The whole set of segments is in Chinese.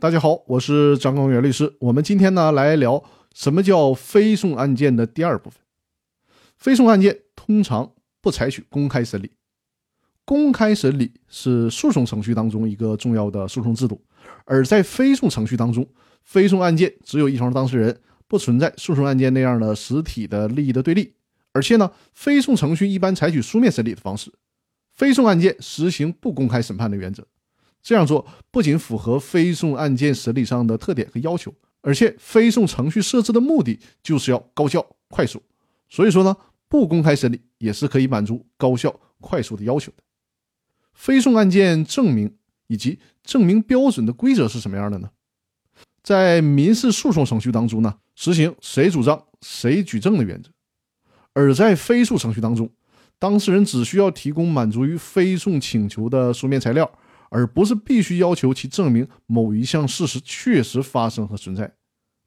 大家好，我是张光远律师。我们今天呢来聊什么叫非讼案件的第二部分。非讼案件通常不采取公开审理，公开审理是诉讼程序当中一个重要的诉讼制度，而在非讼程序当中，非讼案件只有一方当事人，不存在诉讼案件那样的实体的利益的对立。而且呢，非讼程序一般采取书面审理的方式，非讼案件实行不公开审判的原则。这样做不仅符合非讼案件审理上的特点和要求，而且非讼程序设置的目的就是要高效快速。所以说呢，不公开审理也是可以满足高效快速的要求的。非讼案件证明以及证明标准的规则是什么样的呢？在民事诉讼程序当中呢，实行谁主张谁举证的原则；而在非诉程序当中，当事人只需要提供满足于非讼请求的书面材料。而不是必须要求其证明某一项事实确实发生和存在。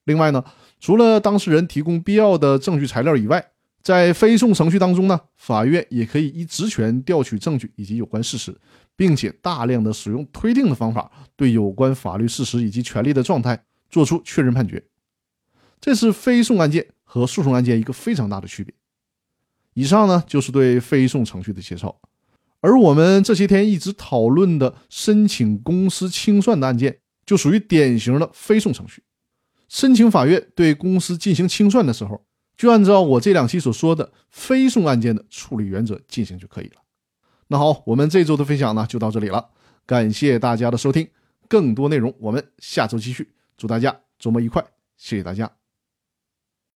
另外呢，除了当事人提供必要的证据材料以外，在非讼程序当中呢，法院也可以依职权调取证据以及有关事实，并且大量的使用推定的方法，对有关法律事实以及权利的状态作出确认判决。这是非讼案件和诉讼案件一个非常大的区别。以上呢，就是对非讼程序的介绍。而我们这些天一直讨论的申请公司清算的案件，就属于典型的非讼程序。申请法院对公司进行清算的时候，就按照我这两期所说的非讼案件的处理原则进行就可以了。那好，我们这周的分享呢就到这里了，感谢大家的收听，更多内容我们下周继续。祝大家周末愉快，谢谢大家。